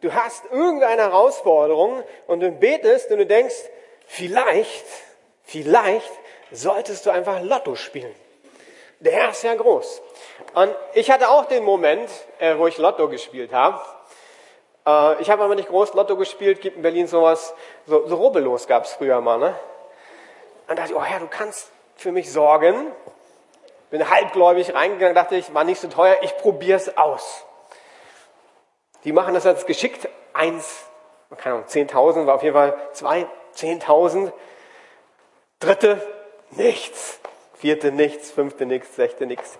du hast irgendeine Herausforderung und du betest und du denkst, vielleicht, vielleicht solltest du einfach Lotto spielen. Der Herr ist ja groß. Und ich hatte auch den Moment, äh, wo ich Lotto gespielt habe. Äh, ich habe aber nicht groß Lotto gespielt, gibt in Berlin sowas, so, so Rubbellos gab es früher mal. Ne? Und dachte ich, oh Herr, du kannst für mich sorgen. Bin halbgläubig reingegangen, dachte ich, war nicht so teuer, ich probiere es aus. Die machen das jetzt geschickt. Eins, keine Ahnung, 10.000 war auf jeden Fall zwei, 10.000. Dritte, nichts. Vierte, nichts. Fünfte, nichts. Sechste, nichts.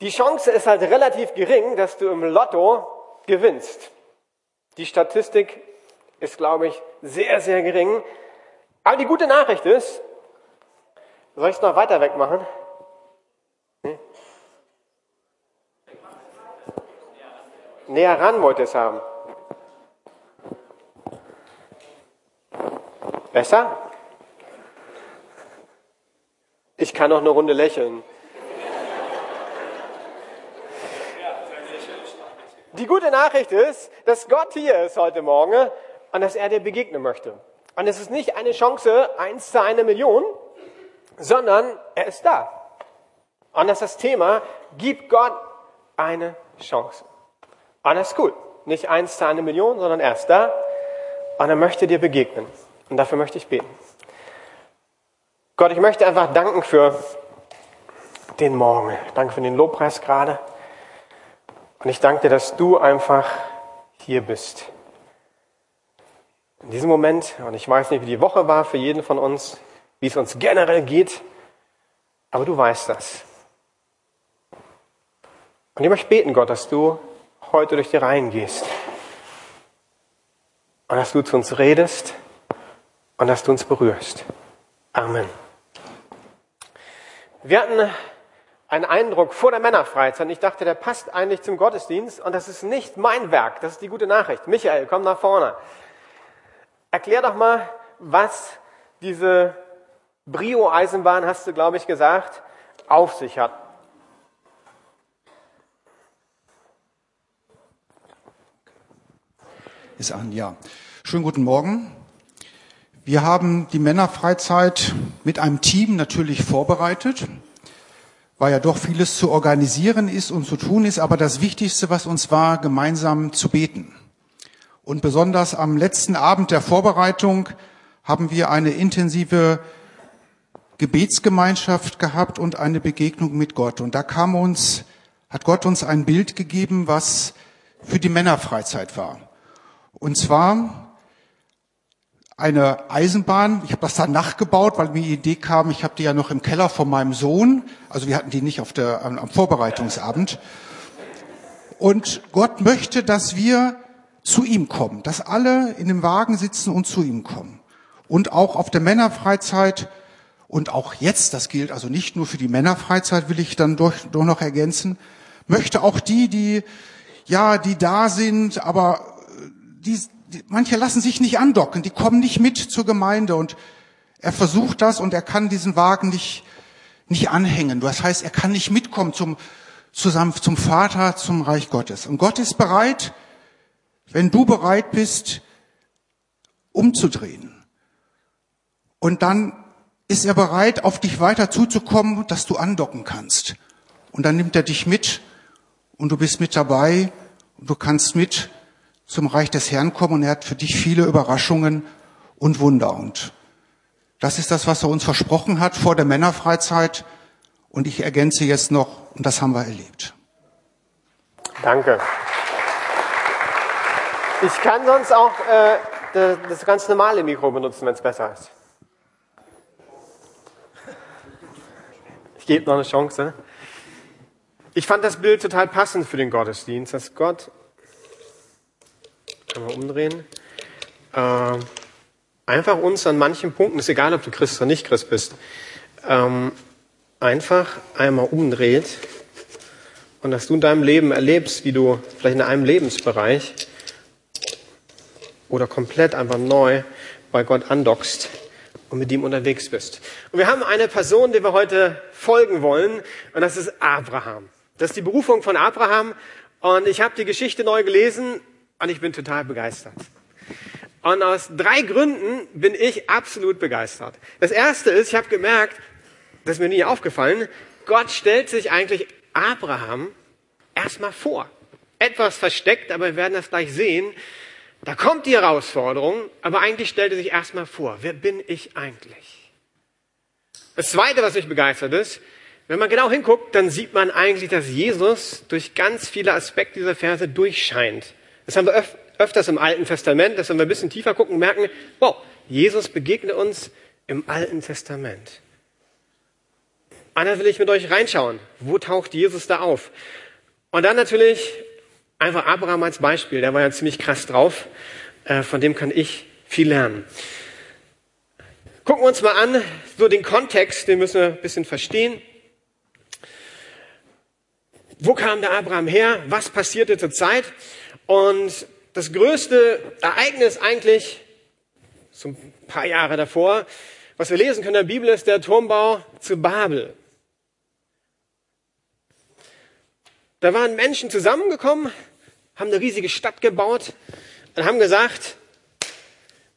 Die Chance ist halt relativ gering, dass du im Lotto gewinnst. Die Statistik ist, glaube ich, sehr, sehr gering. Aber die gute Nachricht ist, soll ich es noch weiter wegmachen? Näher ran wollte es haben. Besser? Ich kann noch eine Runde lächeln. Die gute Nachricht ist, dass Gott hier ist heute Morgen und dass er dir begegnen möchte. Und es ist nicht eine Chance, eins zu einer Million, sondern er ist da. Und das ist das Thema, gib Gott eine Chance. Ist cool. Nicht eins zu einer Million, sondern er ist da und er möchte dir begegnen. Und dafür möchte ich beten. Gott, ich möchte einfach danken für den Morgen. Danke für den Lobpreis gerade. Und ich danke dir, dass du einfach hier bist. In diesem Moment, und ich weiß nicht, wie die Woche war für jeden von uns, wie es uns generell geht, aber du weißt das. Und ich möchte beten, Gott, dass du heute durch die Reihen gehst. Und dass du zu uns redest und dass du uns berührst. Amen. Wir hatten einen Eindruck vor der Männerfreizeit. Ich dachte, der passt eigentlich zum Gottesdienst und das ist nicht mein Werk. Das ist die gute Nachricht. Michael, komm nach vorne. Erklär doch mal, was diese Brio-Eisenbahn, hast du, glaube ich, gesagt, auf sich hat. Ist an, ja. Schönen guten Morgen. Wir haben die Männerfreizeit mit einem Team natürlich vorbereitet weil ja doch vieles zu organisieren ist und zu tun ist, aber das Wichtigste, was uns war, gemeinsam zu beten. Und besonders am letzten Abend der Vorbereitung haben wir eine intensive Gebetsgemeinschaft gehabt und eine Begegnung mit Gott. Und da kam uns, hat Gott uns ein Bild gegeben, was für die Männerfreizeit war. Und zwar eine Eisenbahn. Ich habe das dann nachgebaut, weil mir die Idee kam, ich habe die ja noch im Keller von meinem Sohn. Also wir hatten die nicht auf der, am Vorbereitungsabend. Und Gott möchte, dass wir zu ihm kommen, dass alle in dem Wagen sitzen und zu ihm kommen. Und auch auf der Männerfreizeit und auch jetzt, das gilt also nicht nur für die Männerfreizeit, will ich dann doch, doch noch ergänzen, möchte auch die, die, ja, die da sind, aber die, manche lassen sich nicht andocken, die kommen nicht mit zur Gemeinde und er versucht das und er kann diesen Wagen nicht, nicht anhängen. Das heißt, er kann nicht mitkommen zum, zusammen zum Vater, zum Reich Gottes. Und Gott ist bereit, wenn du bereit bist, umzudrehen. Und dann ist er bereit, auf dich weiter zuzukommen, dass du andocken kannst. Und dann nimmt er dich mit und du bist mit dabei und du kannst mit zum Reich des Herrn kommen und er hat für dich viele Überraschungen und Wunder. Und das ist das, was er uns versprochen hat vor der Männerfreizeit. Und ich ergänze jetzt noch, und das haben wir erlebt. Danke. Ich kann sonst auch äh, das ganz normale Mikro benutzen, wenn es besser ist. Ich gebe noch eine Chance. Ich fand das Bild total passend für den Gottesdienst, dass Gott Einmal umdrehen. Äh, einfach uns an manchen Punkten, ist egal, ob du Christ oder nicht Christ bist, ähm, einfach einmal umdreht und dass du in deinem Leben erlebst, wie du vielleicht in einem Lebensbereich oder komplett einfach neu bei Gott andockst und mit ihm unterwegs bist. Und wir haben eine Person, der wir heute folgen wollen, und das ist Abraham. Das ist die Berufung von Abraham. Und ich habe die Geschichte neu gelesen Und ich bin total begeistert. Und aus drei Gründen bin ich absolut begeistert. Das erste ist, ich habe gemerkt, das ist mir nie aufgefallen, Gott stellt sich eigentlich Abraham erstmal vor. Etwas versteckt, aber wir werden das gleich sehen. Da kommt die Herausforderung, aber eigentlich stellt er sich erstmal vor, wer bin ich eigentlich? Das zweite, was mich begeistert ist, wenn man genau hinguckt, dann sieht man eigentlich, dass Jesus durch ganz viele Aspekte dieser Verse durchscheint. Das haben wir öf öfters im Alten Testament, dass wenn wir ein bisschen tiefer gucken, merken, wow, Jesus begegnet uns im Alten Testament. Dann will ich mit euch reinschauen. Wo taucht Jesus da auf? Und dann natürlich einfach Abraham als Beispiel. Der war ja ziemlich krass drauf. Äh, von dem kann ich viel lernen. Gucken wir uns mal an, so den Kontext, den müssen wir ein bisschen verstehen. Wo kam der Abraham her? Was passierte zur Zeit? Und das größte Ereignis eigentlich, so ein paar Jahre davor, was wir lesen können in der Bibel, ist der Turmbau zu Babel. Da waren Menschen zusammengekommen, haben eine riesige Stadt gebaut und haben gesagt,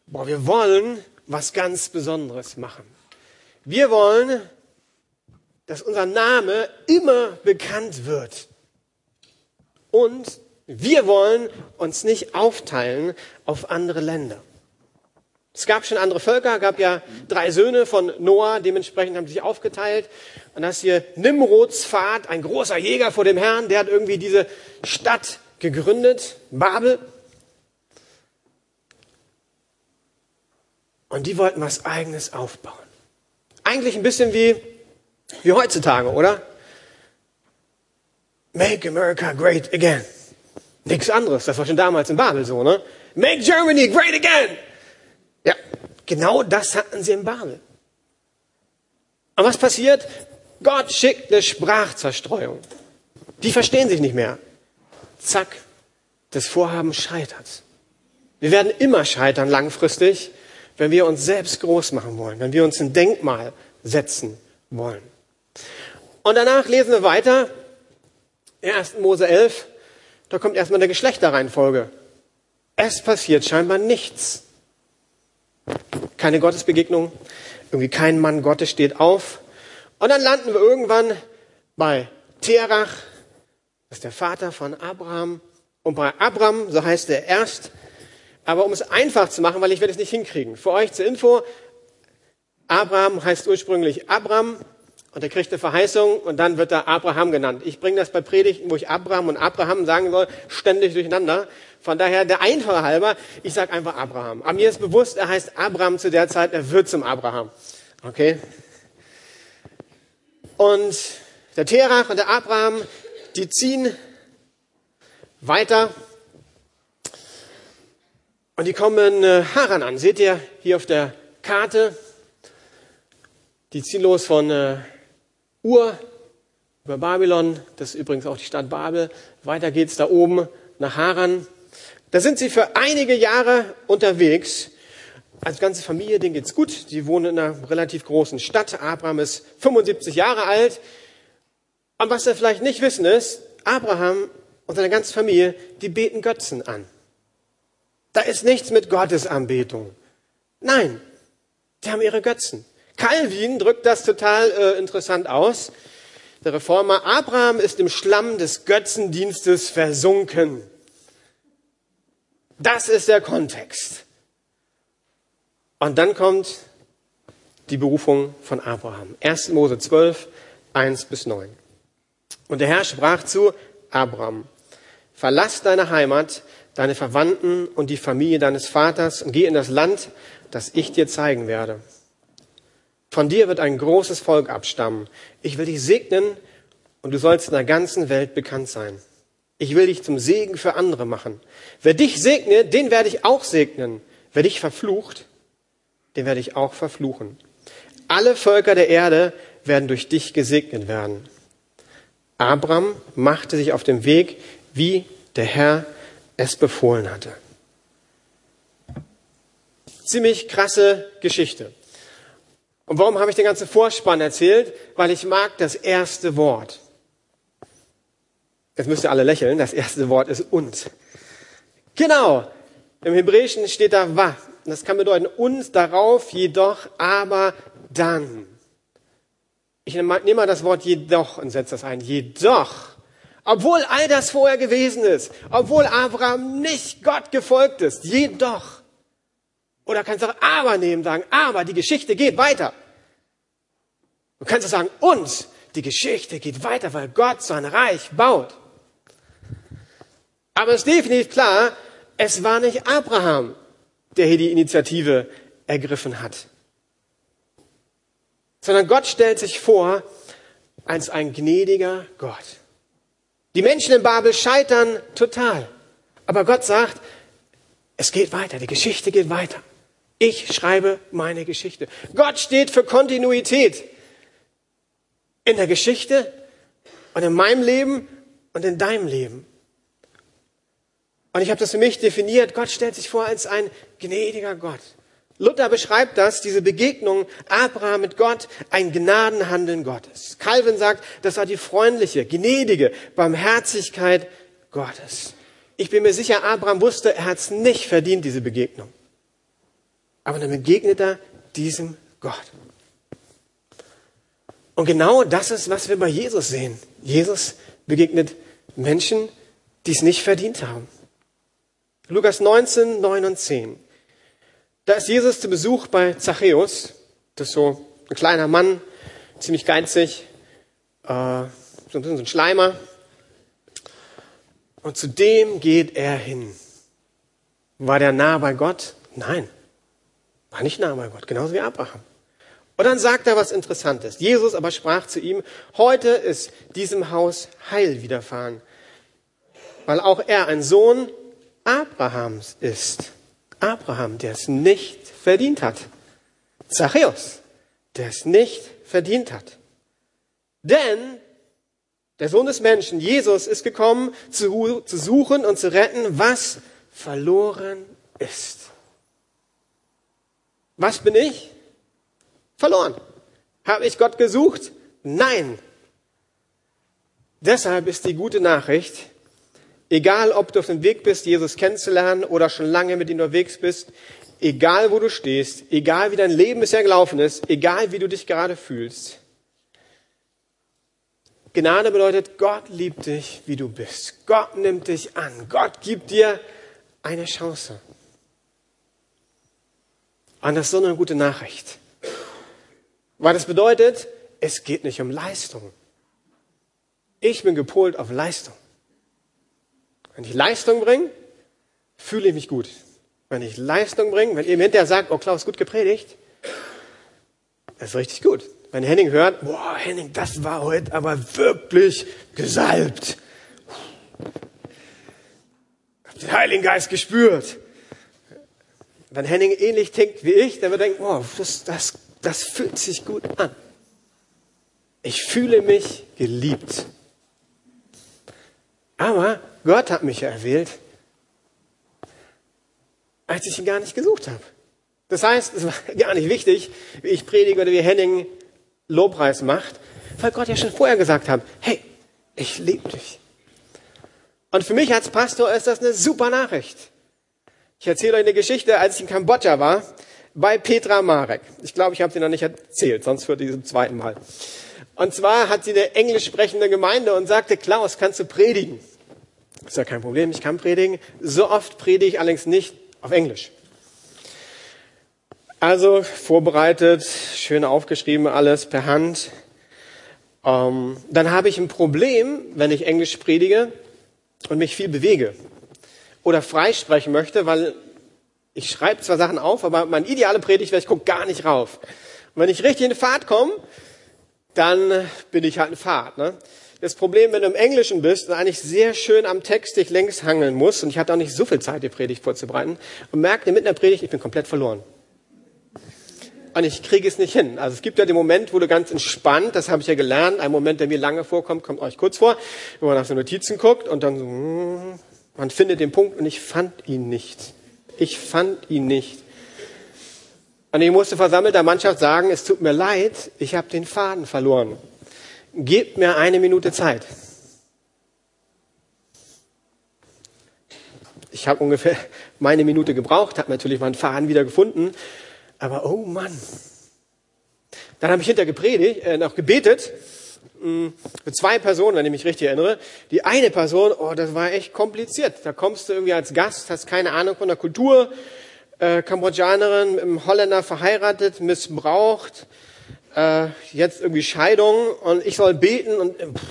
boah, wir wollen was ganz Besonderes machen. Wir wollen, dass unser Name immer bekannt wird. Und wir wollen uns nicht aufteilen auf andere Länder. Es gab schon andere Völker, gab ja drei Söhne von Noah, dementsprechend haben sie sich aufgeteilt. Und das hier Nimrods Pfad, ein großer Jäger vor dem Herrn, der hat irgendwie diese Stadt gegründet, Babel. Und die wollten was Eigenes aufbauen. Eigentlich ein bisschen wie, wie heutzutage, oder? Make America great again. Nichts anderes. Das war schon damals in Babel so, ne? Make Germany great again. Ja, genau das hatten sie in Babel. Und was passiert? Gott schickt eine Sprachzerstreuung. Die verstehen sich nicht mehr. Zack, das Vorhaben scheitert. Wir werden immer scheitern langfristig, wenn wir uns selbst groß machen wollen, wenn wir uns ein Denkmal setzen wollen. Und danach lesen wir weiter, 1. Mose 11, da kommt erstmal eine Geschlechterreihenfolge. Es passiert scheinbar nichts. Keine Gottesbegegnung, irgendwie kein Mann Gottes steht auf. Und dann landen wir irgendwann bei Terach, das ist der Vater von Abraham. Und bei Abraham, so heißt er erst, aber um es einfach zu machen, weil ich werde es nicht hinkriegen. Für euch zur Info, Abraham heißt ursprünglich Abram und er kriegt eine Verheißung und dann wird er Abraham genannt. Ich bringe das bei Predigten, wo ich Abraham und Abraham sagen soll, ständig durcheinander. Von daher der Einfache halber, ich sage einfach Abraham. Aber mir ist bewusst, er heißt Abraham zu der Zeit, er wird zum Abraham. Okay? Und der Terach und der Abraham, die ziehen weiter und die kommen äh, Haran an. Seht ihr hier auf der Karte? Die ziehen los von äh, Ur über Babylon, das ist übrigens auch die Stadt Babel. Weiter geht's da oben nach Haran. Da sind sie für einige Jahre unterwegs. Als ganze Familie, denen geht's gut. Die wohnen in einer relativ großen Stadt. Abraham ist 75 Jahre alt. Und was wir vielleicht nicht wissen ist, Abraham und seine ganze Familie, die beten Götzen an. Da ist nichts mit Gottesanbetung. Nein, die haben ihre Götzen. Calvin drückt das total äh, interessant aus. Der Reformer Abraham ist im Schlamm des Götzendienstes versunken. Das ist der Kontext. Und dann kommt die Berufung von Abraham. 1. Mose 12, 1 bis 9. Und der Herr sprach zu Abraham, verlass deine Heimat, deine Verwandten und die Familie deines Vaters und geh in das Land, das ich dir zeigen werde. Von dir wird ein großes Volk abstammen. Ich will dich segnen und du sollst in der ganzen Welt bekannt sein. Ich will dich zum Segen für andere machen. Wer dich segnet, den werde ich auch segnen. Wer dich verflucht, den werde ich auch verfluchen. Alle Völker der Erde werden durch dich gesegnet werden. Abraham machte sich auf den Weg, wie der Herr es befohlen hatte. Ziemlich krasse Geschichte. Und warum habe ich den ganzen Vorspann erzählt? Weil ich mag das erste Wort. Jetzt müsst ihr alle lächeln. Das erste Wort ist und. Genau. Im Hebräischen steht da wa. Das kann bedeuten uns darauf, jedoch, aber dann. Ich nehme mal das Wort jedoch und setze das ein. Jedoch. Obwohl all das vorher gewesen ist. Obwohl Abraham nicht Gott gefolgt ist. Jedoch. Oder kannst du auch aber nehmen, sagen, aber die Geschichte geht weiter. Du kannst auch sagen, und die Geschichte geht weiter, weil Gott sein Reich baut. Aber es ist definitiv klar, es war nicht Abraham, der hier die Initiative ergriffen hat. Sondern Gott stellt sich vor als ein gnädiger Gott. Die Menschen in Babel scheitern total. Aber Gott sagt, es geht weiter, die Geschichte geht weiter. Ich schreibe meine Geschichte. Gott steht für Kontinuität in der Geschichte und in meinem Leben und in deinem Leben. Und ich habe das für mich definiert. Gott stellt sich vor als ein gnädiger Gott. Luther beschreibt das, diese Begegnung Abraham mit Gott, ein Gnadenhandeln Gottes. Calvin sagt, das war die freundliche, gnädige Barmherzigkeit Gottes. Ich bin mir sicher, Abraham wusste, er hat es nicht verdient, diese Begegnung. Aber dann begegnet er diesem Gott. Und genau das ist, was wir bei Jesus sehen. Jesus begegnet Menschen, die es nicht verdient haben. Lukas 19, 9 und 10. Da ist Jesus zu Besuch bei Zachäus. Das ist so ein kleiner Mann, ziemlich geizig, äh, so ein Schleimer. Und zu dem geht er hin. War der nah bei Gott? Nein, war nicht nah bei Gott, genauso wie Abraham. Und dann sagt er was Interessantes. Jesus aber sprach zu ihm, heute ist diesem Haus Heil widerfahren, weil auch er ein Sohn Abrahams ist. Abraham, der es nicht verdient hat. Zachäus, der es nicht verdient hat. Denn der Sohn des Menschen, Jesus, ist gekommen, zu, zu suchen und zu retten, was verloren ist. Was bin ich? Verloren. Habe ich Gott gesucht? Nein. Deshalb ist die gute Nachricht, Egal, ob du auf dem Weg bist, Jesus kennenzulernen oder schon lange mit ihm unterwegs bist, egal wo du stehst, egal wie dein Leben bisher gelaufen ist, egal wie du dich gerade fühlst. Gnade bedeutet, Gott liebt dich, wie du bist. Gott nimmt dich an. Gott gibt dir eine Chance. Und das ist so eine gute Nachricht. Weil das bedeutet, es geht nicht um Leistung. Ich bin gepolt auf Leistung. Wenn ich Leistung bringe, fühle ich mich gut. Wenn ich Leistung bringe, wenn ihr hinterher sagt, oh Klaus, gut gepredigt, das ist richtig gut. Wenn Henning hört, boah, Henning, das war heute aber wirklich gesalbt. Hab den Heiligen Geist gespürt. Wenn Henning ähnlich denkt wie ich, dann wird er denken, oh, das, das, das fühlt sich gut an. Ich fühle mich geliebt. Aber Gott hat mich erwählt, als ich ihn gar nicht gesucht habe. Das heißt, es war gar nicht wichtig, wie ich predige oder wie Henning Lobpreis macht, weil Gott ja schon vorher gesagt hat, hey, ich liebe dich. Und für mich als Pastor ist das eine super Nachricht. Ich erzähle euch eine Geschichte, als ich in Kambodscha war, bei Petra Marek. Ich glaube, ich habe sie noch nicht erzählt, sonst für diesem zweiten Mal. Und zwar hat sie eine englisch sprechende Gemeinde und sagte, Klaus, kannst du predigen? Ist ja kein Problem, ich kann predigen. So oft predige ich allerdings nicht auf Englisch. Also vorbereitet, schön aufgeschrieben alles per Hand. Ähm, dann habe ich ein Problem, wenn ich Englisch predige und mich viel bewege oder freisprechen möchte, weil ich schreibe zwar Sachen auf, aber mein ideale Predigt wäre, ich gucke gar nicht rauf. Und wenn ich richtig in Fahrt komme, dann bin ich halt in Fahrt. Ne? Das Problem, wenn du im Englischen bist und eigentlich sehr schön am Text dich längs hangeln musst, und ich hatte auch nicht so viel Zeit, die Predigt vorzubereiten, und merkte mitten in der Predigt, ich bin komplett verloren. Und ich kriege es nicht hin. Also es gibt ja den Moment, wo du ganz entspannt, das habe ich ja gelernt, ein Moment, der mir lange vorkommt, kommt euch kurz vor, wo man nach so Notizen guckt und dann so, hm, man findet den Punkt und ich fand ihn nicht. Ich fand ihn nicht. Und ich musste versammelter Mannschaft sagen, es tut mir leid, ich habe den Faden verloren. Gebt mir eine Minute Zeit. Ich habe ungefähr meine Minute gebraucht, habe natürlich meinen Faden wieder gefunden. Aber oh Mann. Dann habe ich hinter gepredigt, äh, noch gebetet mh, für zwei Personen, wenn ich mich richtig erinnere. Die eine Person, oh, das war echt kompliziert. Da kommst du irgendwie als Gast, hast keine Ahnung von der Kultur, äh, Kambodschanerin mit einem Holländer verheiratet, missbraucht, äh, jetzt irgendwie Scheidung und ich soll beten und äh, pff,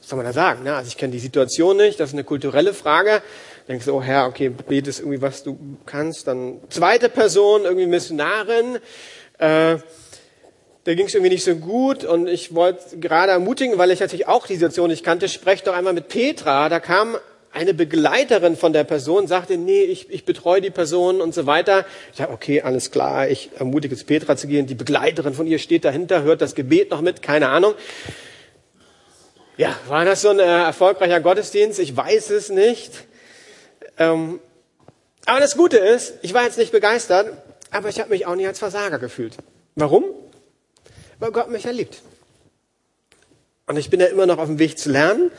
was soll man da sagen? Ne? Also ich kenne die Situation nicht, das ist eine kulturelle Frage. Denkst du, oh Herr, okay, betest irgendwie, was du kannst. Dann zweite Person, irgendwie Missionarin, äh, da ging es irgendwie nicht so gut und ich wollte gerade ermutigen, weil ich natürlich auch die Situation nicht kannte, sprecht doch einmal mit Petra. Da kam eine Begleiterin von der Person, sagte, nee, ich, ich betreue die Person und so weiter. Ich sage, okay, alles klar, ich ermutige jetzt Petra zu gehen. Die Begleiterin von ihr steht dahinter, hört das Gebet noch mit, keine Ahnung. Ja, war das so ein äh, erfolgreicher Gottesdienst? Ich weiß es nicht. Ähm, aber das Gute ist, ich war jetzt nicht begeistert, aber ich habe mich auch nicht als Versager gefühlt. Warum? Weil Gott mich ja liebt. Und ich bin ja immer noch auf dem Weg zu lernen,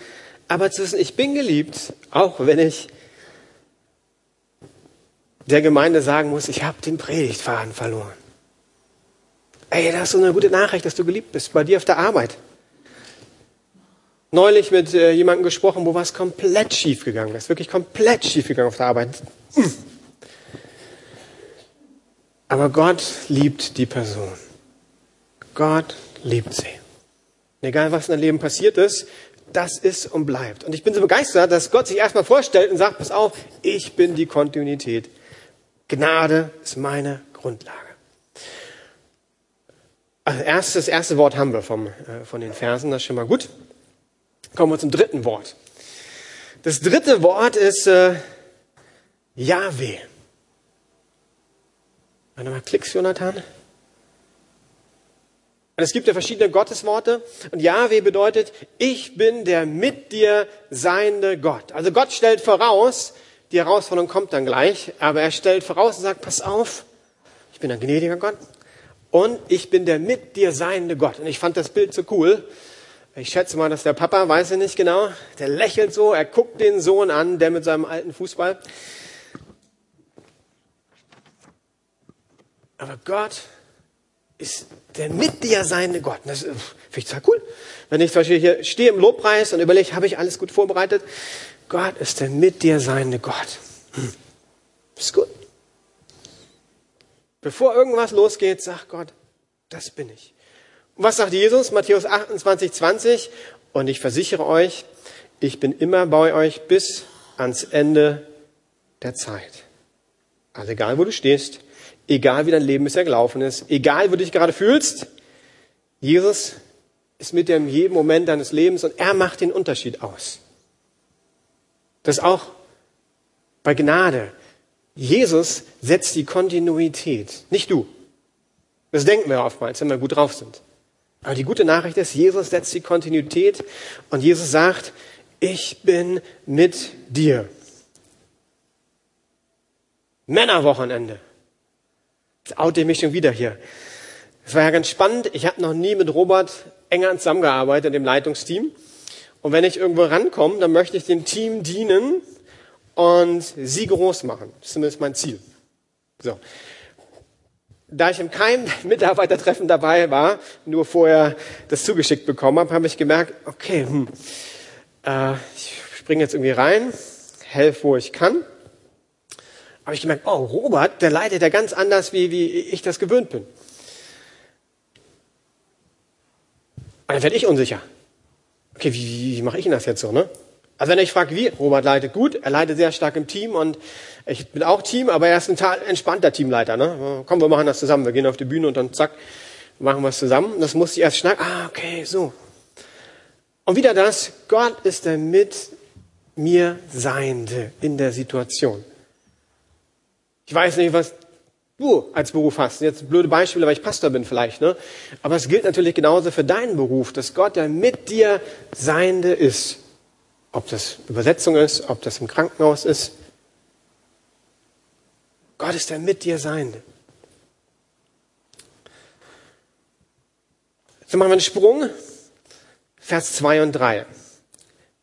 aber zu wissen, ich bin geliebt, auch wenn ich der Gemeinde sagen muss, ich habe den Predigtfaden verloren. Ey, das ist so eine gute Nachricht, dass du geliebt bist, bei dir auf der Arbeit. Neulich mit äh, jemandem gesprochen, wo was komplett schief gegangen ist, wirklich komplett schief gegangen auf der Arbeit. Hm. Aber Gott liebt die Person. Gott liebt sie. Egal, was in deinem Leben passiert ist, das ist und bleibt. Und ich bin so begeistert, dass Gott sich erstmal vorstellt und sagt, pass auf, ich bin die Kontinuität. Gnade ist meine Grundlage. Also erst, das erste Wort haben wir vom, äh, von den Versen, das ist schon mal gut. Kommen wir zum dritten Wort. Das dritte Wort ist äh, Yahweh. Warte mal, klickst, Jonathan? Und es gibt ja verschiedene Gottesworte. Und Yahweh bedeutet, ich bin der mit dir seiende Gott. Also Gott stellt voraus, die Herausforderung kommt dann gleich, aber er stellt voraus und sagt, pass auf, ich bin ein gnädiger Gott und ich bin der mit dir seiende Gott. Und ich fand das Bild so cool. Ich schätze mal, dass der Papa, weiß ich nicht genau, der lächelt so, er guckt den Sohn an, der mit seinem alten Fußball Aber Gott ist der mit dir seine Gott. Das finde ich total cool. Wenn ich zum Beispiel hier stehe im Lobpreis und überlege, habe ich alles gut vorbereitet? Gott ist der mit dir seine Gott. Hm. Ist gut. Bevor irgendwas losgeht, sagt Gott, das bin ich. Und was sagt Jesus? Matthäus 28, 20. Und ich versichere euch, ich bin immer bei euch bis ans Ende der Zeit. Also egal, wo du stehst, Egal wie dein Leben bisher gelaufen ist, egal wo du dich gerade fühlst, Jesus ist mit dir in jedem Moment deines Lebens und er macht den Unterschied aus. Das auch bei Gnade. Jesus setzt die Kontinuität, nicht du. Das denken wir oftmals, wenn wir gut drauf sind. Aber die gute Nachricht ist, Jesus setzt die Kontinuität und Jesus sagt, ich bin mit dir. Männerwochenende. Jetzt oute ich mich schon wieder hier. Es war ja ganz spannend. Ich habe noch nie mit Robert enger zusammengearbeitet im Leitungsteam. Und wenn ich irgendwo rankomme, dann möchte ich dem Team dienen und sie groß machen. Das ist zumindest mein Ziel. So. Da ich in keinem Mitarbeitertreffen dabei war, nur vorher das zugeschickt bekommen habe, habe ich gemerkt, okay, hm, äh, ich springe jetzt irgendwie rein, helfe, wo ich kann habe ich gemerkt, oh, Robert, der leidet ja ganz anders, wie, wie ich das gewöhnt bin. Und dann werde ich unsicher. Okay, wie, wie, wie mache ich denn das jetzt so, ne? Also wenn ich frage, wie, Robert leitet gut, er leitet sehr stark im Team und ich bin auch Team, aber er ist ein entspannter Teamleiter, ne? Komm, wir machen das zusammen, wir gehen auf die Bühne und dann zack, machen wir es zusammen. Das muss ich erst schnacken. Ah, okay, so. Und wieder das, Gott ist der mit mir Seiende in der Situation. Ich weiß nicht, was du als Beruf hast. Jetzt blöde Beispiele, weil ich Pastor bin vielleicht. Ne? Aber es gilt natürlich genauso für deinen Beruf, dass Gott der mit dir Seiende ist. Ob das Übersetzung ist, ob das im Krankenhaus ist. Gott ist der mit dir Seiende. So machen wir einen Sprung. Vers 2 und 3.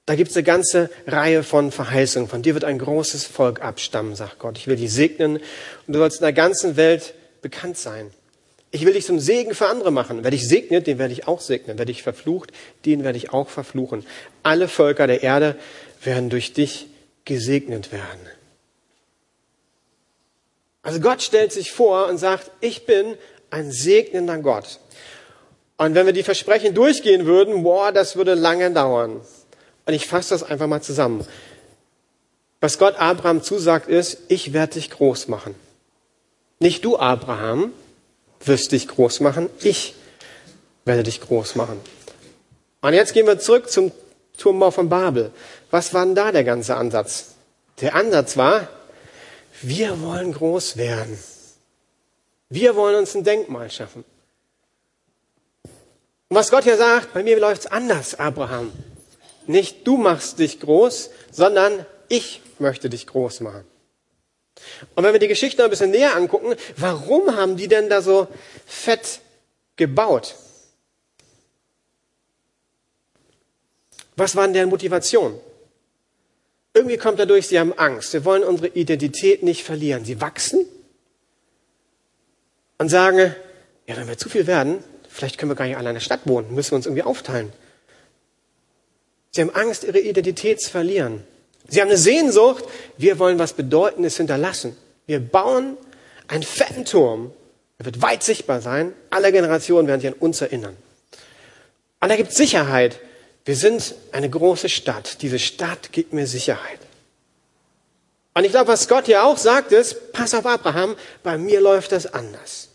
Da gibt es eine ganze Reihe von Verheißungen. Von dir wird ein großes Volk abstammen, sagt Gott. Ich will dich segnen und du sollst in der ganzen Welt bekannt sein. Ich will dich zum Segen für andere machen. Wer dich segnet, den werde ich auch segnen. Wer dich verflucht, den werde ich auch verfluchen. Alle Völker der Erde werden durch dich gesegnet werden. Also Gott stellt sich vor und sagt, ich bin ein segnender Gott. Und wenn wir die Versprechen durchgehen würden, boah, das würde lange dauern. Und ich fasse das einfach mal zusammen. Was Gott Abraham zusagt ist, ich werde dich groß machen. Nicht du, Abraham, wirst dich groß machen, ich werde dich groß machen. Und jetzt gehen wir zurück zum Turmbau von Babel. Was war denn da der ganze Ansatz? Der Ansatz war, wir wollen groß werden. Wir wollen uns ein Denkmal schaffen. Und was Gott hier sagt, bei mir läuft es anders, Abraham. Nicht du machst dich groß, sondern ich möchte dich groß machen. Und wenn wir die Geschichte noch ein bisschen näher angucken, warum haben die denn da so fett gebaut? Was war denn deren Motivation? Irgendwie kommt dadurch, sie haben Angst. Wir wollen unsere Identität nicht verlieren. Sie wachsen und sagen, ja, wenn wir zu viel werden, vielleicht können wir gar nicht alle in der Stadt wohnen, müssen wir uns irgendwie aufteilen. Sie haben Angst, ihre Identität zu verlieren. Sie haben eine Sehnsucht, wir wollen was Bedeutendes hinterlassen. Wir bauen einen fetten Turm, er wird weit sichtbar sein, alle Generationen werden sich an uns erinnern. Und da gibt Sicherheit. Wir sind eine große Stadt. Diese Stadt gibt mir Sicherheit. Und ich glaube, was Gott hier auch sagt, ist, pass auf Abraham, bei mir läuft das anders.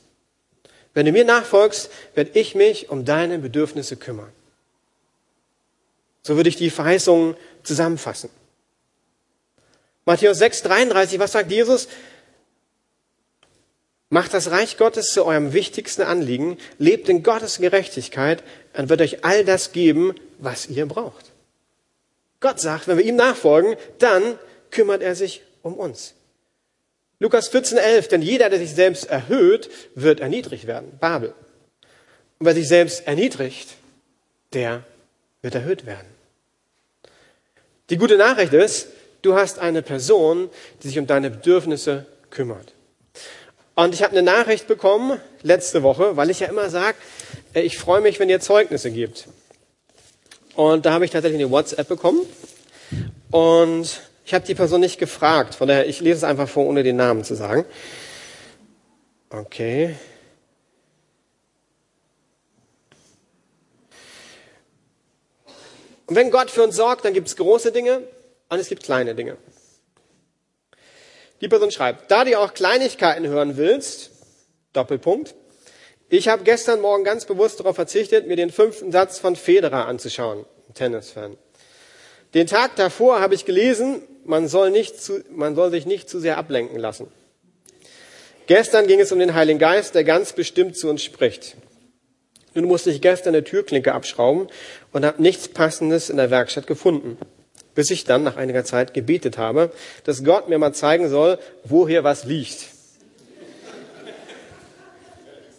Wenn du mir nachfolgst, werde ich mich um deine Bedürfnisse kümmern. So würde ich die Verheißungen zusammenfassen. Matthäus 6, 33, was sagt Jesus? Macht das Reich Gottes zu eurem wichtigsten Anliegen, lebt in Gottes Gerechtigkeit, dann wird euch all das geben, was ihr braucht. Gott sagt, wenn wir ihm nachfolgen, dann kümmert er sich um uns. Lukas 14, 11, denn jeder, der sich selbst erhöht, wird erniedrigt werden. Babel. Und wer sich selbst erniedrigt, der wird erhöht werden. Die gute Nachricht ist, du hast eine Person, die sich um deine Bedürfnisse kümmert. Und ich habe eine Nachricht bekommen letzte Woche, weil ich ja immer sage, äh, ich freue mich, wenn ihr Zeugnisse gibt. Und da habe ich tatsächlich eine WhatsApp bekommen. Und ich habe die Person nicht gefragt. Von daher, ich lese es einfach vor, ohne den Namen zu sagen. Okay. Und wenn Gott für uns sorgt, dann gibt es große Dinge und es gibt kleine Dinge. Die Person schreibt, da du auch Kleinigkeiten hören willst, Doppelpunkt, ich habe gestern Morgen ganz bewusst darauf verzichtet, mir den fünften Satz von Federer anzuschauen, Tennisfan. Den Tag davor habe ich gelesen, man soll, nicht zu, man soll sich nicht zu sehr ablenken lassen. Gestern ging es um den Heiligen Geist, der ganz bestimmt zu uns spricht. Nun musste ich gestern eine Türklinke abschrauben und habe nichts Passendes in der Werkstatt gefunden, bis ich dann nach einiger Zeit gebetet habe, dass Gott mir mal zeigen soll, wo hier was liegt.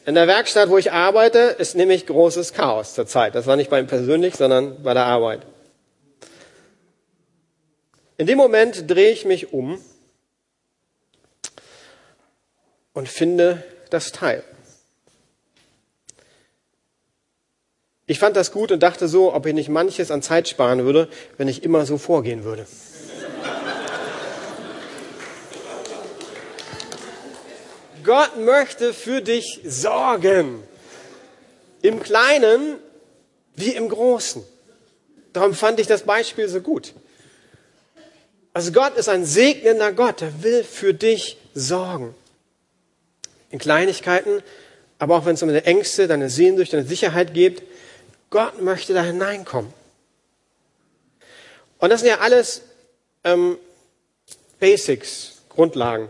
In der Werkstatt, wo ich arbeite, ist nämlich großes Chaos zurzeit. Das war nicht bei ihm persönlich, sondern bei der Arbeit. In dem Moment drehe ich mich um und finde das Teil. Ich fand das gut und dachte so, ob ich nicht manches an Zeit sparen würde, wenn ich immer so vorgehen würde. Gott möchte für dich sorgen. Im Kleinen wie im Großen. Darum fand ich das Beispiel so gut. Also Gott ist ein segnender Gott, der will für dich sorgen. In Kleinigkeiten, aber auch wenn es um deine Ängste, deine Sehnsucht, deine Sicherheit geht, Gott möchte da hineinkommen. Und das sind ja alles ähm, Basics, Grundlagen.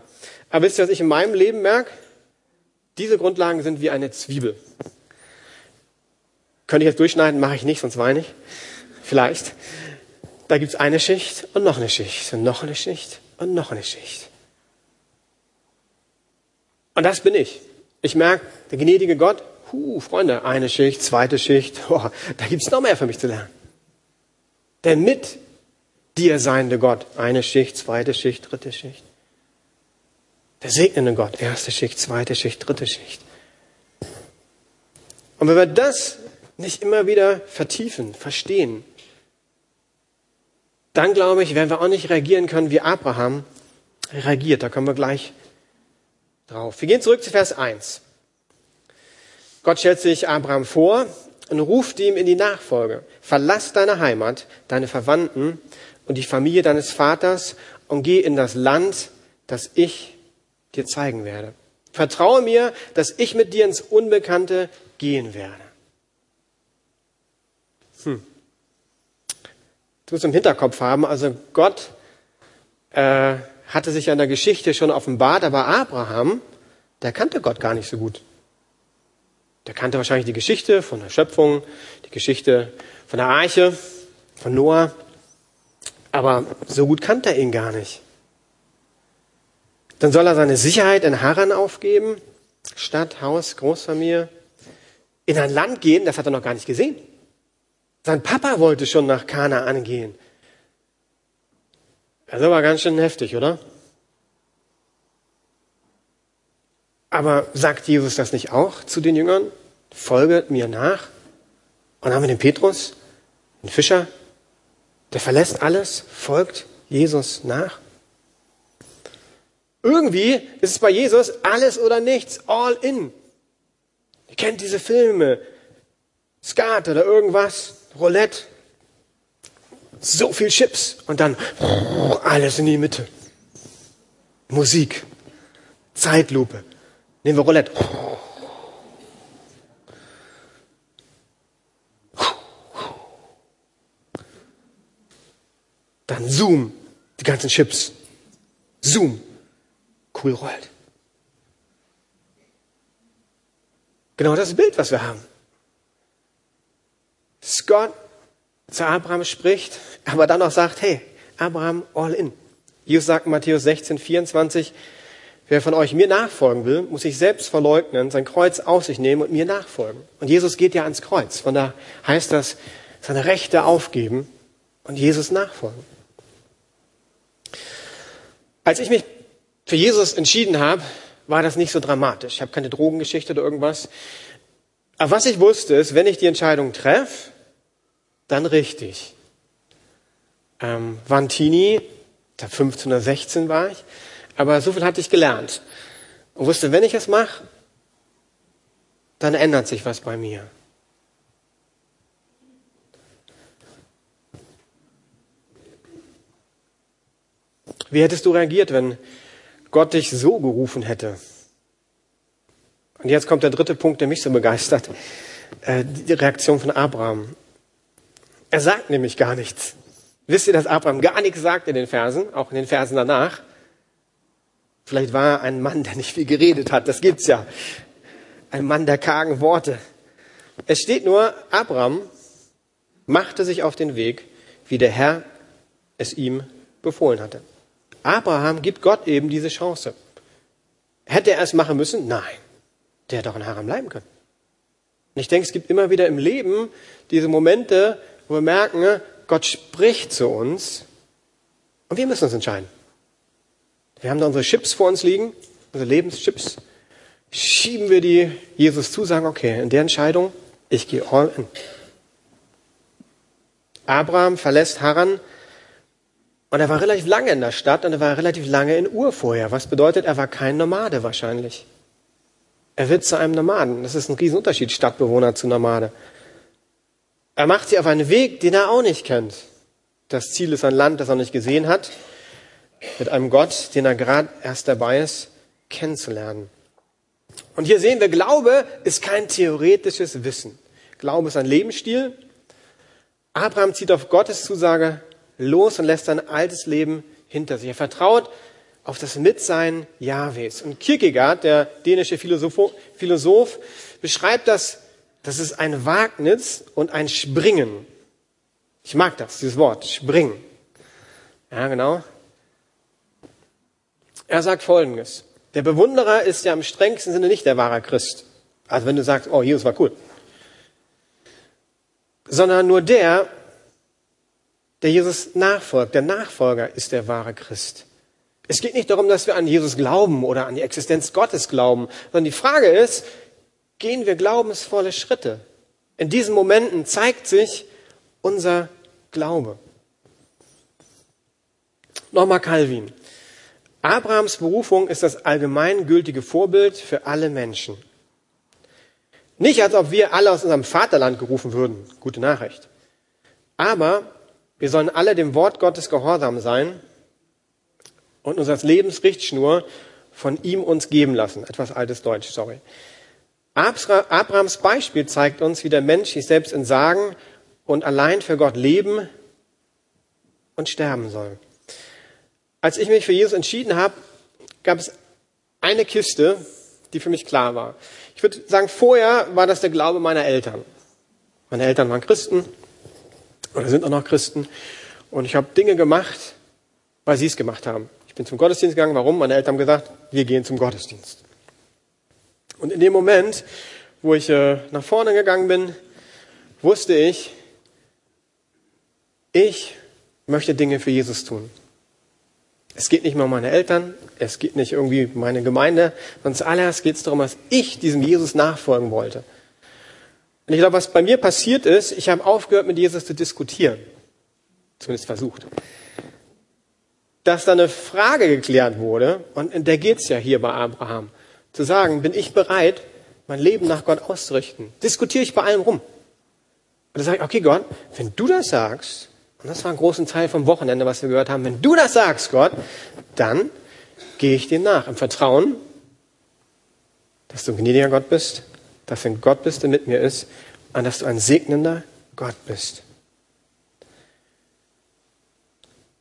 Aber wisst ihr, was ich in meinem Leben merke? Diese Grundlagen sind wie eine Zwiebel. Könnte ich jetzt durchschneiden, mache ich nicht, sonst weine ich. Vielleicht. Da gibt es eine Schicht und noch eine Schicht und noch eine Schicht und noch eine Schicht. Und das bin ich. Ich merke, der gnädige Gott Puh, Freunde, eine Schicht, zweite Schicht, oh, da gibt's noch mehr für mich zu lernen. Denn mit Dir seiende Gott. Eine Schicht, zweite Schicht, dritte Schicht. Der segnende Gott. Erste Schicht, zweite Schicht, dritte Schicht. Und wenn wir das nicht immer wieder vertiefen, verstehen, dann glaube ich, werden wir auch nicht reagieren können, wie Abraham reagiert. Da kommen wir gleich drauf. Wir gehen zurück zu Vers 1. Gott stellt sich Abraham vor und ruft ihm in die Nachfolge. Verlass deine Heimat, deine Verwandten und die Familie deines Vaters und geh in das Land, das ich dir zeigen werde. Vertraue mir, dass ich mit dir ins Unbekannte gehen werde. Hm. Du musst im Hinterkopf haben, also Gott äh, hatte sich ja in der Geschichte schon offenbart, aber Abraham, der kannte Gott gar nicht so gut. Der kannte wahrscheinlich die Geschichte von der Schöpfung, die Geschichte von der Arche, von Noah, aber so gut kannte er ihn gar nicht. Dann soll er seine Sicherheit in Haran aufgeben, Stadt, Haus, Großfamilie, in ein Land gehen, das hat er noch gar nicht gesehen. Sein Papa wollte schon nach Kanaan gehen. Das war ganz schön heftig, oder? Aber sagt Jesus das nicht auch zu den Jüngern? Folget mir nach. Und dann haben wir den Petrus, den Fischer, der verlässt alles, folgt Jesus nach. Irgendwie ist es bei Jesus alles oder nichts, all in. Ihr kennt diese Filme, Skat oder irgendwas, Roulette, so viel Chips und dann alles in die Mitte. Musik, Zeitlupe. Nehmen wir Roulette. Dann Zoom, die ganzen Chips. Zoom, cool rollt. Genau das Bild, was wir haben. Scott zu Abraham spricht, aber dann auch sagt, hey, Abraham, all in. Jesus sagt in Matthäus 16, 24, wer von euch mir nachfolgen will, muss sich selbst verleugnen, sein Kreuz auf sich nehmen und mir nachfolgen. Und Jesus geht ja ans Kreuz. Von da heißt das, seine Rechte aufgeben und Jesus nachfolgen. Als ich mich für Jesus entschieden habe, war das nicht so dramatisch. Ich habe keine Drogengeschichte oder irgendwas. Aber was ich wusste, ist, wenn ich die Entscheidung treffe, dann richtig. Ähm, Vantini, da 15 oder 16 war ich, aber so viel hatte ich gelernt. Und wusste, wenn ich es mache, dann ändert sich was bei mir. Wie hättest du reagiert, wenn Gott dich so gerufen hätte? Und jetzt kommt der dritte Punkt, der mich so begeistert. Äh, die Reaktion von Abraham. Er sagt nämlich gar nichts. Wisst ihr, dass Abraham gar nichts sagt in den Versen, auch in den Versen danach? Vielleicht war er ein Mann, der nicht viel geredet hat. Das gibt's ja. Ein Mann der kargen Worte. Es steht nur, Abraham machte sich auf den Weg, wie der Herr es ihm befohlen hatte. Abraham gibt Gott eben diese Chance. Hätte er es machen müssen? Nein. Der hätte auch in Haram bleiben können. Und ich denke, es gibt immer wieder im Leben diese Momente, wo wir merken, Gott spricht zu uns und wir müssen uns entscheiden. Wir haben da unsere Chips vor uns liegen, unsere Lebenschips. Schieben wir die Jesus zu, sagen, okay, in der Entscheidung, ich gehe all in. Abraham verlässt Haran und er war relativ lange in der Stadt und er war relativ lange in Ur vorher. Was bedeutet, er war kein Nomade wahrscheinlich. Er wird zu einem Nomaden. Das ist ein Riesenunterschied, Stadtbewohner zu Nomade. Er macht sie auf einen Weg, den er auch nicht kennt. Das Ziel ist ein Land, das er nicht gesehen hat, mit einem Gott, den er gerade erst dabei ist, kennenzulernen. Und hier sehen wir, Glaube ist kein theoretisches Wissen. Glaube ist ein Lebensstil. Abraham zieht auf Gottes Zusage los und lässt sein altes Leben hinter sich. Er vertraut auf das Mitsein Jahwes. Und Kierkegaard, der dänische Philosoph, Philosoph beschreibt das das ist ein Wagnis und ein Springen. Ich mag das, dieses Wort, springen. Ja, genau. Er sagt Folgendes. Der Bewunderer ist ja im strengsten Sinne nicht der wahre Christ. Also wenn du sagst, oh, Jesus war cool. Sondern nur der, der Jesus nachfolgt. Der Nachfolger ist der wahre Christ. Es geht nicht darum, dass wir an Jesus glauben oder an die Existenz Gottes glauben, sondern die Frage ist, gehen wir glaubensvolle Schritte? In diesen Momenten zeigt sich unser Glaube. Nochmal Calvin. Abrahams Berufung ist das allgemeingültige Vorbild für alle Menschen. Nicht, als ob wir alle aus unserem Vaterland gerufen würden. Gute Nachricht. Aber wir sollen alle dem Wort Gottes gehorsam sein und uns als Lebensrichtschnur von ihm uns geben lassen. Etwas altes Deutsch, sorry. Abrahams Beispiel zeigt uns, wie der Mensch sich selbst entsagen und allein für Gott leben und sterben soll. Als ich mich für Jesus entschieden habe, gab es eine Kiste, die für mich klar war. Ich würde sagen, vorher war das der Glaube meiner Eltern. Meine Eltern waren Christen oder sind auch noch Christen. Und ich habe Dinge gemacht, weil sie es gemacht haben. Ich bin zum Gottesdienst gegangen. Warum? Meine Eltern haben gesagt, wir gehen zum Gottesdienst. Und in dem Moment, wo ich äh, nach vorne gegangen bin, wusste ich, ich möchte Dinge für Jesus tun. Es geht nicht mehr um meine Eltern, es geht nicht irgendwie um meine Gemeinde, sondern zuallererst geht es darum, dass ich diesem Jesus nachfolgen wollte. Und ich glaube, was bei mir passiert ist, ich habe aufgehört, mit Jesus zu diskutieren. Zumindest versucht. Dass da eine Frage geklärt wurde, und in der geht es ja hier bei Abraham, zu sagen, bin ich bereit, mein Leben nach Gott auszurichten? Diskutiere ich bei allem rum. Und dann sage ich, okay Gott, wenn du das sagst, und das war ein großen Teil vom Wochenende, was wir gehört haben. Wenn du das sagst, Gott, dann gehe ich dir nach im Vertrauen, dass du ein gnädiger Gott bist, dass du ein Gott bist, der mit mir ist und dass du ein segnender Gott bist.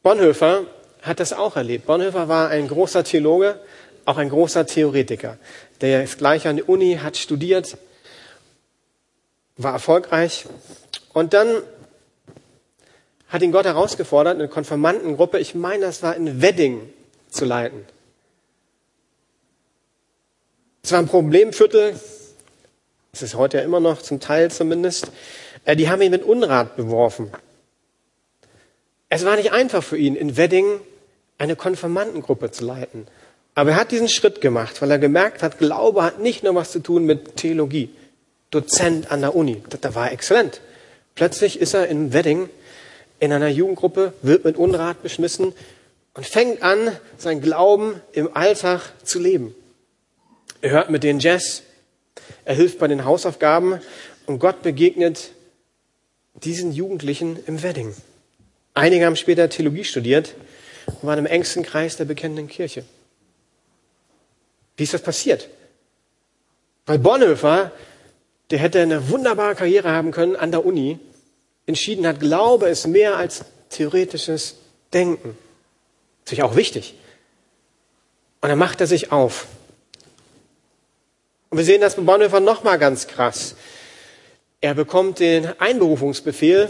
Bonhoeffer hat das auch erlebt. Bonhoeffer war ein großer Theologe, auch ein großer Theoretiker. Der ist gleich an der Uni, hat studiert, war erfolgreich und dann hat ihn Gott herausgefordert, eine Konfirmandengruppe, ich meine, das war in Wedding, zu leiten. Es war ein Problemviertel, es ist heute ja immer noch, zum Teil zumindest. Äh, die haben ihn mit Unrat beworfen. Es war nicht einfach für ihn, in Wedding eine Konfirmandengruppe zu leiten. Aber er hat diesen Schritt gemacht, weil er gemerkt hat, Glaube hat nicht nur was zu tun mit Theologie. Dozent an der Uni, da war er exzellent. Plötzlich ist er in Wedding in einer Jugendgruppe, wird mit Unrat beschmissen und fängt an, sein Glauben im Alltag zu leben. Er hört mit denen Jazz, er hilft bei den Hausaufgaben und Gott begegnet diesen Jugendlichen im Wedding. Einige haben später Theologie studiert und waren im engsten Kreis der bekennenden Kirche. Wie ist das passiert? Weil Bonhoeffer, der hätte eine wunderbare Karriere haben können an der Uni, entschieden hat, Glaube ist mehr als theoretisches Denken. Natürlich auch wichtig. Und dann macht er sich auf. Und wir sehen das bei Bonhoeffer nochmal ganz krass. Er bekommt den Einberufungsbefehl,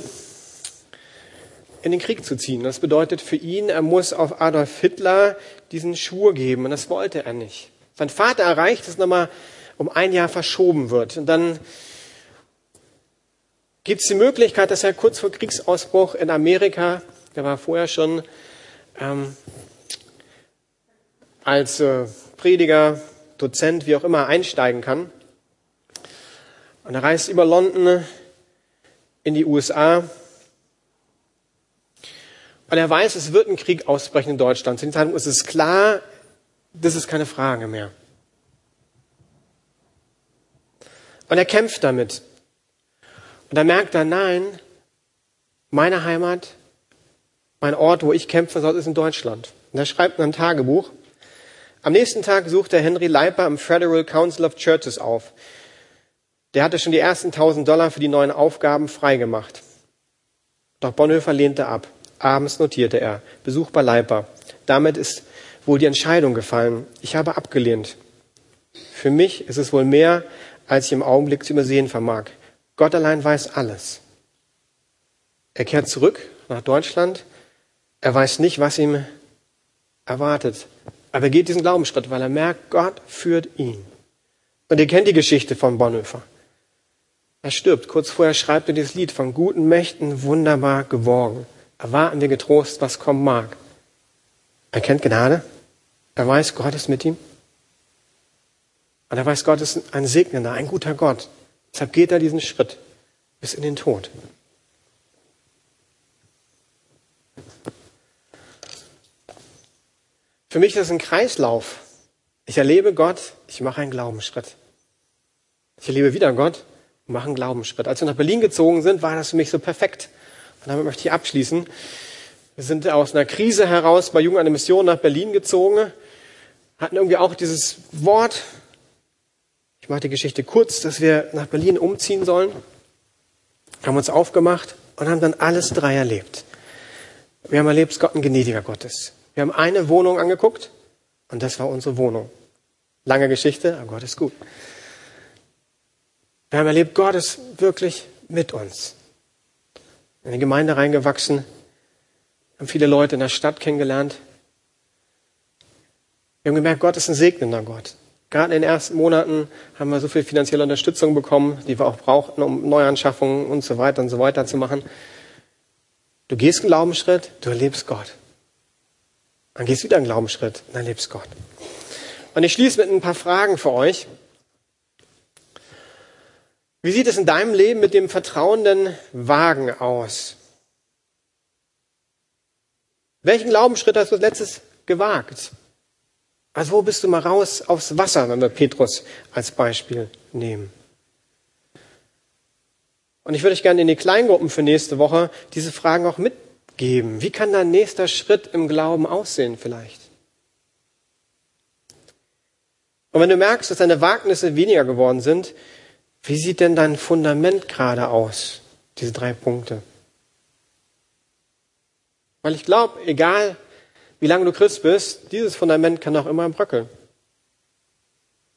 in den Krieg zu ziehen. Das bedeutet für ihn, er muss auf Adolf Hitler diesen Schwur geben. Und das wollte er nicht. Sein Vater erreicht, dass nochmal um ein Jahr verschoben wird. Und dann gibt es die Möglichkeit, dass er kurz vor Kriegsausbruch in Amerika, der war vorher schon ähm, als äh, Prediger, Dozent, wie auch immer, einsteigen kann. Und er reist über London in die USA. Und er weiß, es wird ein Krieg ausbrechen in Deutschland. Zu dem Zeitpunkt ist es klar, das ist keine Frage mehr. Und er kämpft damit. Und dann merkt er, nein, meine Heimat, mein Ort, wo ich kämpfen soll, ist in Deutschland. Und er schreibt ein Tagebuch. Am nächsten Tag sucht er Henry Leiper im Federal Council of Churches auf. Der hatte schon die ersten 1000 Dollar für die neuen Aufgaben freigemacht. Doch Bonhoeffer lehnte ab. Abends notierte er, Besuch bei Leiper. Damit ist wohl die Entscheidung gefallen. Ich habe abgelehnt. Für mich ist es wohl mehr, als ich im Augenblick zu übersehen vermag. Gott allein weiß alles. Er kehrt zurück nach Deutschland. Er weiß nicht, was ihm erwartet. Aber er geht diesen Glaubensschritt, weil er merkt, Gott führt ihn. Und ihr kennt die Geschichte von Bonhoeffer. Er stirbt. Kurz vorher schreibt er dieses Lied von guten Mächten wunderbar geborgen. erwarten wir getrost, was kommen mag. Er kennt Gnade. Er weiß, Gott ist mit ihm. Und er weiß, Gott ist ein Segnender, ein guter Gott. Deshalb geht er diesen Schritt bis in den Tod. Für mich ist es ein Kreislauf. Ich erlebe Gott, ich mache einen Glaubensschritt. Ich erlebe wieder Gott und mache einen Glaubensschritt. Als wir nach Berlin gezogen sind, war das für mich so perfekt. Und damit möchte ich abschließen. Wir sind aus einer Krise heraus bei Jugend an der Mission nach Berlin gezogen, hatten irgendwie auch dieses Wort, ich mache die Geschichte kurz, dass wir nach Berlin umziehen sollen, haben uns aufgemacht und haben dann alles drei erlebt. Wir haben erlebt, Gott ein gnädiger Gott ist. Wir haben eine Wohnung angeguckt und das war unsere Wohnung. Lange Geschichte, aber Gott ist gut. Wir haben erlebt, Gott ist wirklich mit uns. In die Gemeinde reingewachsen, haben viele Leute in der Stadt kennengelernt. Wir haben gemerkt, Gott ist ein segnender Gott. Gerade in den ersten Monaten haben wir so viel finanzielle Unterstützung bekommen, die wir auch brauchten, um Neuanschaffungen und so weiter und so weiter zu machen. Du gehst einen Glaubensschritt, du erlebst Gott. Dann gehst du wieder einen Glaubensschritt, dann erlebst Gott. Und ich schließe mit ein paar Fragen für euch. Wie sieht es in deinem Leben mit dem vertrauenden Wagen aus? Welchen Glaubensschritt hast du als letztes gewagt? Also wo bist du mal raus aufs Wasser, wenn wir Petrus als Beispiel nehmen? Und ich würde euch gerne in die Kleingruppen für nächste Woche diese Fragen auch mitgeben. Wie kann dein nächster Schritt im Glauben aussehen vielleicht? Und wenn du merkst, dass deine Wagnisse weniger geworden sind, wie sieht denn dein Fundament gerade aus? Diese drei Punkte. Weil ich glaube, egal wie lange du Christ bist, dieses Fundament kann auch immer bröckeln.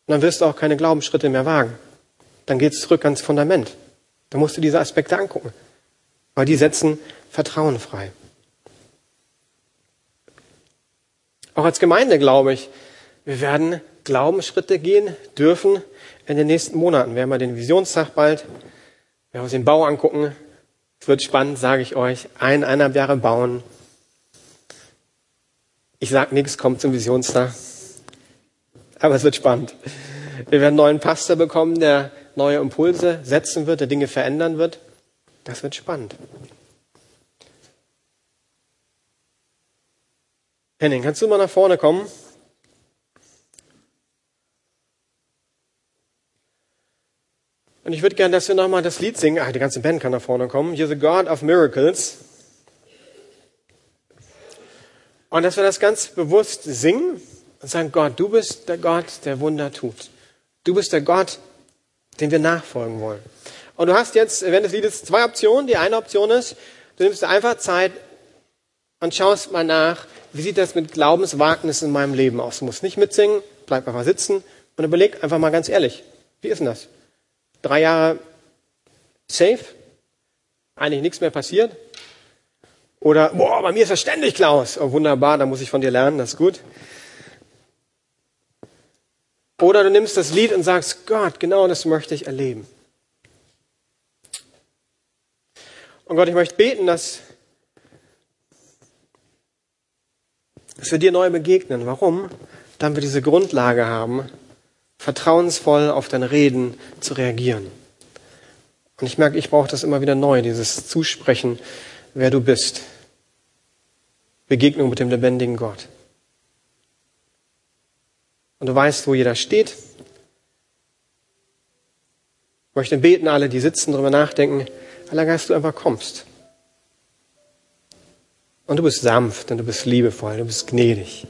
Und dann wirst du auch keine Glaubensschritte mehr wagen. Dann geht es zurück ans Fundament. Dann musst du diese Aspekte angucken. Weil die setzen Vertrauen frei. Auch als Gemeinde glaube ich, wir werden Glaubensschritte gehen dürfen in den nächsten Monaten. Wir haben ja den Visionstag bald. Wir werden uns den Bau angucken. Es wird spannend, sage ich euch. Eineinhalb Jahre bauen. Ich sage nichts, kommt zum Visionstag. Aber es wird spannend. Wir werden einen neuen Pastor bekommen, der neue Impulse setzen wird, der Dinge verändern wird. Das wird spannend. Henning, kannst du mal nach vorne kommen? Und ich würde gerne, dass wir nochmal das Lied singen. Ah, die ganze Band kann nach vorne kommen. You're the God of Miracles. Und dass wir das ganz bewusst singen und sagen, Gott, du bist der Gott, der Wunder tut. Du bist der Gott, dem wir nachfolgen wollen. Und du hast jetzt während des Liedes zwei Optionen. Die eine Option ist, du nimmst einfach Zeit und schaust mal nach, wie sieht das mit Glaubenswagnis in meinem Leben aus. Du musst nicht mitsingen, bleib einfach sitzen und überleg einfach mal ganz ehrlich, wie ist denn das? Drei Jahre safe, eigentlich nichts mehr passiert, oder, boah, bei mir ist das ständig Klaus. Oh, wunderbar, da muss ich von dir lernen, das ist gut. Oder du nimmst das Lied und sagst, Gott, genau das möchte ich erleben. Und Gott, ich möchte beten, dass, dass wir dir neu begegnen. Warum? Damit wir diese Grundlage haben, vertrauensvoll auf dein Reden zu reagieren. Und ich merke, ich brauche das immer wieder neu, dieses Zusprechen, wer du bist. Begegnung mit dem lebendigen Gott. Und du weißt, wo jeder steht. Ich möchte beten, alle, die sitzen, darüber nachdenken, Heiliger Geist, du einfach kommst. Und du bist sanft und du bist liebevoll, du bist gnädig.